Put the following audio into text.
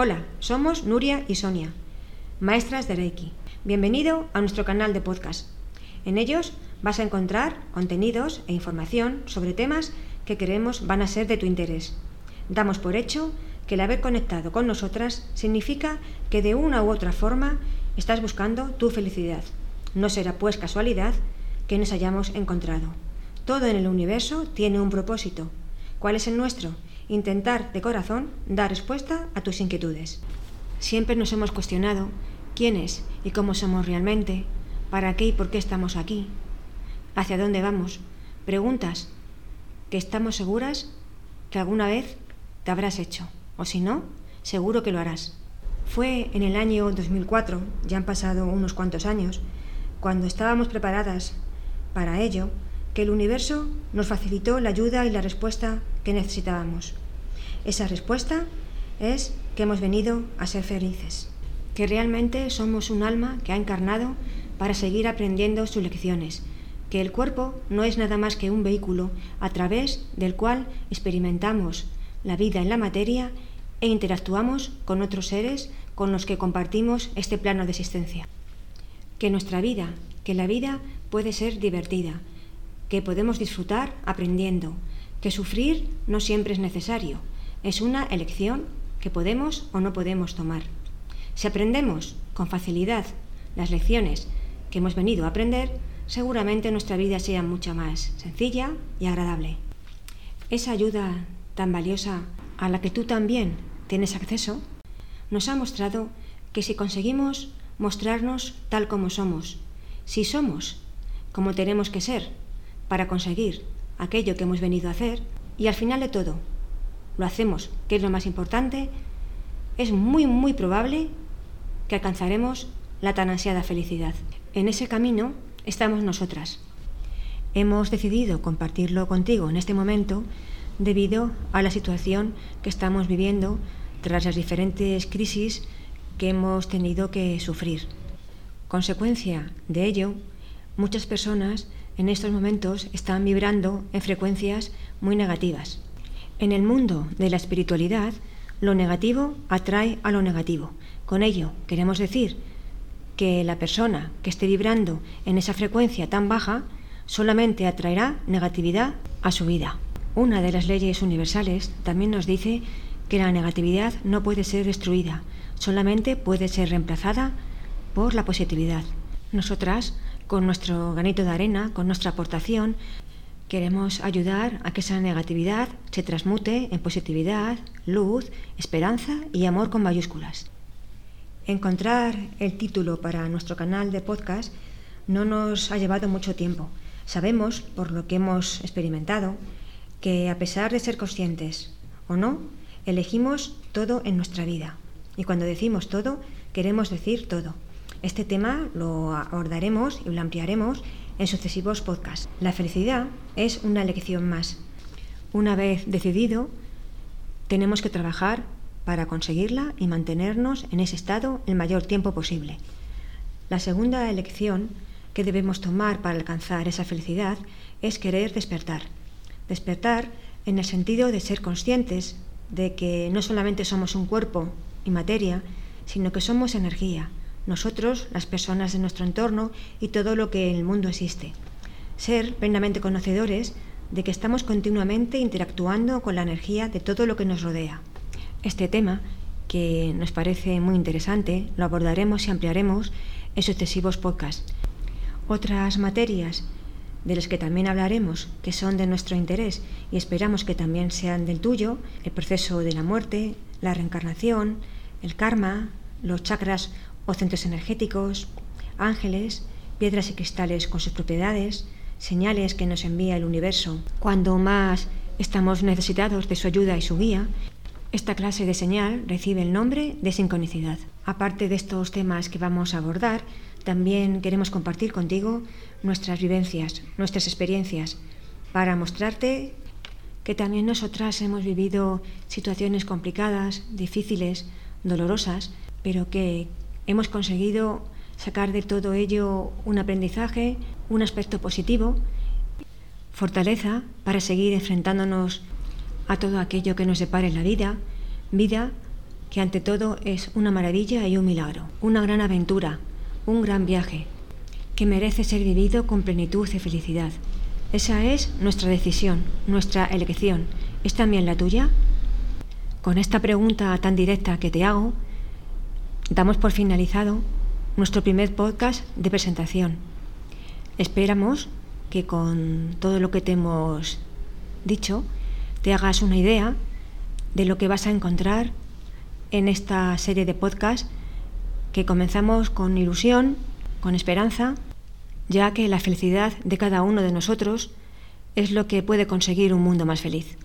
Hola, somos Nuria y Sonia, maestras de Reiki. Bienvenido a nuestro canal de podcast. En ellos vas a encontrar contenidos e información sobre temas que creemos van a ser de tu interés. Damos por hecho que el haber conectado con nosotras significa que de una u otra forma estás buscando tu felicidad. No será pues casualidad que nos hayamos encontrado. Todo en el universo tiene un propósito. ¿Cuál es el nuestro? Intentar de corazón dar respuesta a tus inquietudes. Siempre nos hemos cuestionado quiénes y cómo somos realmente, para qué y por qué estamos aquí, hacia dónde vamos. Preguntas que estamos seguras que alguna vez te habrás hecho, o si no, seguro que lo harás. Fue en el año 2004, ya han pasado unos cuantos años, cuando estábamos preparadas para ello, que el universo nos facilitó la ayuda y la respuesta necesitábamos. Esa respuesta es que hemos venido a ser felices, que realmente somos un alma que ha encarnado para seguir aprendiendo sus lecciones, que el cuerpo no es nada más que un vehículo a través del cual experimentamos la vida en la materia e interactuamos con otros seres con los que compartimos este plano de existencia. Que nuestra vida, que la vida puede ser divertida, que podemos disfrutar aprendiendo, que sufrir no siempre es necesario, es una elección que podemos o no podemos tomar. Si aprendemos con facilidad las lecciones que hemos venido a aprender, seguramente nuestra vida sea mucho más sencilla y agradable. Esa ayuda tan valiosa a la que tú también tienes acceso nos ha mostrado que si conseguimos mostrarnos tal como somos, si somos como tenemos que ser, para conseguir aquello que hemos venido a hacer y al final de todo lo hacemos, que es lo más importante, es muy, muy probable que alcanzaremos la tan ansiada felicidad. En ese camino estamos nosotras. Hemos decidido compartirlo contigo en este momento debido a la situación que estamos viviendo tras las diferentes crisis que hemos tenido que sufrir. Consecuencia de ello, muchas personas en estos momentos están vibrando en frecuencias muy negativas. En el mundo de la espiritualidad, lo negativo atrae a lo negativo. Con ello queremos decir que la persona que esté vibrando en esa frecuencia tan baja solamente atraerá negatividad a su vida. Una de las leyes universales también nos dice que la negatividad no puede ser destruida, solamente puede ser reemplazada por la positividad. Nosotras con nuestro granito de arena, con nuestra aportación, queremos ayudar a que esa negatividad se transmute en positividad, luz, esperanza y amor con mayúsculas. Encontrar el título para nuestro canal de podcast no nos ha llevado mucho tiempo. Sabemos, por lo que hemos experimentado, que a pesar de ser conscientes o no, elegimos todo en nuestra vida. Y cuando decimos todo, queremos decir todo. Este tema lo abordaremos y lo ampliaremos en sucesivos podcasts. La felicidad es una elección más. Una vez decidido, tenemos que trabajar para conseguirla y mantenernos en ese estado el mayor tiempo posible. La segunda elección que debemos tomar para alcanzar esa felicidad es querer despertar. Despertar en el sentido de ser conscientes de que no solamente somos un cuerpo y materia, sino que somos energía, nosotros, las personas de nuestro entorno y todo lo que en el mundo existe. Ser plenamente conocedores de que estamos continuamente interactuando con la energía de todo lo que nos rodea. Este tema, que nos parece muy interesante, lo abordaremos y ampliaremos en sucesivos podcasts. Otras materias de las que también hablaremos, que son de nuestro interés y esperamos que también sean del tuyo, el proceso de la muerte, la reencarnación, el karma, los chakras o centros energéticos, ángeles, piedras y cristales con sus propiedades, señales que nos envía el universo cuando más estamos necesitados de su ayuda y su guía, esta clase de señal recibe el nombre de sincronicidad. Aparte de estos temas que vamos a abordar, también queremos compartir contigo nuestras vivencias, nuestras experiencias, para mostrarte que también nosotras hemos vivido situaciones complicadas, difíciles, dolorosas, pero que hemos conseguido sacar de todo ello un aprendizaje, un aspecto positivo, fortaleza para seguir enfrentándonos a todo aquello que nos depare en la vida, vida que ante todo es una maravilla y un milagro, una gran aventura, un gran viaje, que merece ser vivido con plenitud y felicidad. Esa es nuestra decisión, nuestra elección. ¿Es también la tuya? Con esta pregunta tan directa que te hago, damos por finalizado nuestro primer podcast de presentación. Esperamos que con todo lo que te hemos dicho te hagas una idea de lo que vas a encontrar en esta serie de podcasts que comenzamos con ilusión, con esperanza, ya que la felicidad de cada uno de nosotros es lo que puede conseguir un mundo más feliz.